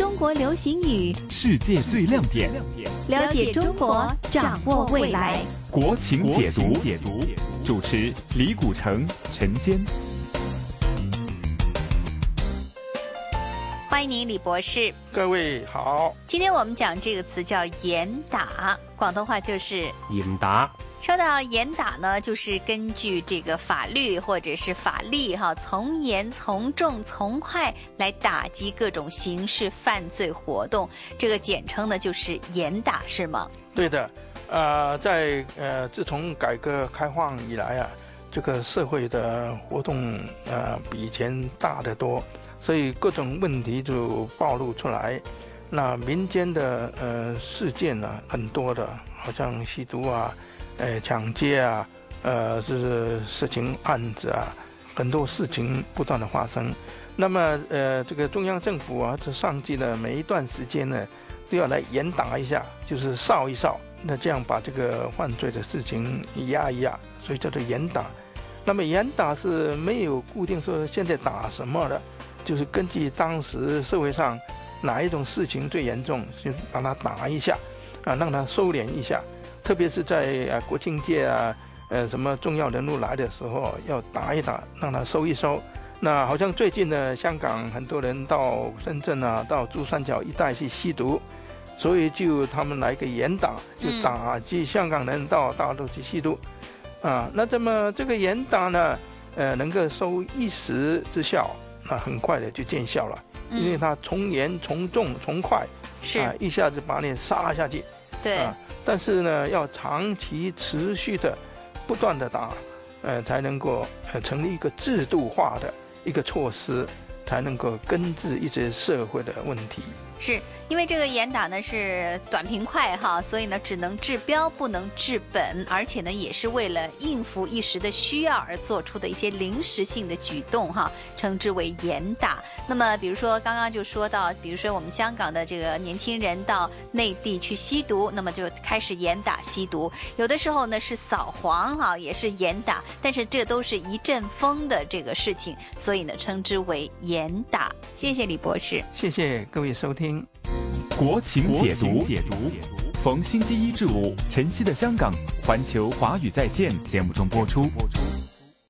中国流行语，世界最亮点，了解中国，掌握未来。国情解读，解读主持李古城、陈坚。欢迎您，李博士。各位好，今天我们讲这个词叫严打，广东话就是严打。说到严打呢，就是根据这个法律或者是法律哈，从严、从重、从快来打击各种刑事犯罪活动，这个简称呢就是严打，是吗？对的，呃，在呃自从改革开放以来啊，这个社会的活动呃比以前大得多，所以各种问题就暴露出来。那民间的呃事件呢很多的，好像吸毒啊。哎，抢劫啊，呃，是事情案子啊，很多事情不断的发生。那么，呃，这个中央政府啊，这上级呢，每一段时间呢，都要来严打一下，就是扫一扫，那这样把这个犯罪的事情压一压，所以叫做严打。那么严打是没有固定说现在打什么的，就是根据当时社会上哪一种事情最严重，就把它打一下，啊，让它收敛一下。特别是在啊国庆节啊，呃什么重要人物来的时候，要打一打，让他收一收。那好像最近呢，香港很多人到深圳啊，到珠三角一带去吸毒，所以就他们来个严打，就打击香港人到大陆去吸毒。啊，那这么这个严打呢，呃，能够收一时之效，那很快的就见效了，因为它从严从重从快，是啊，一下子把你杀下去。对。但是呢，要长期持续的、不断的打，呃，才能够呃成立一个制度化的一个措施，才能够根治一些社会的问题。是因为这个严打呢是短平快哈，所以呢只能治标不能治本，而且呢也是为了应付一时的需要而做出的一些临时性的举动哈，称之为严打。那么比如说刚刚就说到，比如说我们香港的这个年轻人到内地去吸毒，那么就开始严打吸毒。有的时候呢是扫黄哈，也是严打，但是这都是一阵风的这个事情，所以呢称之为严打。谢谢李博士，谢谢各位收听。国情解读，解读，逢星期一至五，晨曦的香港，环球华语在线节目中播出。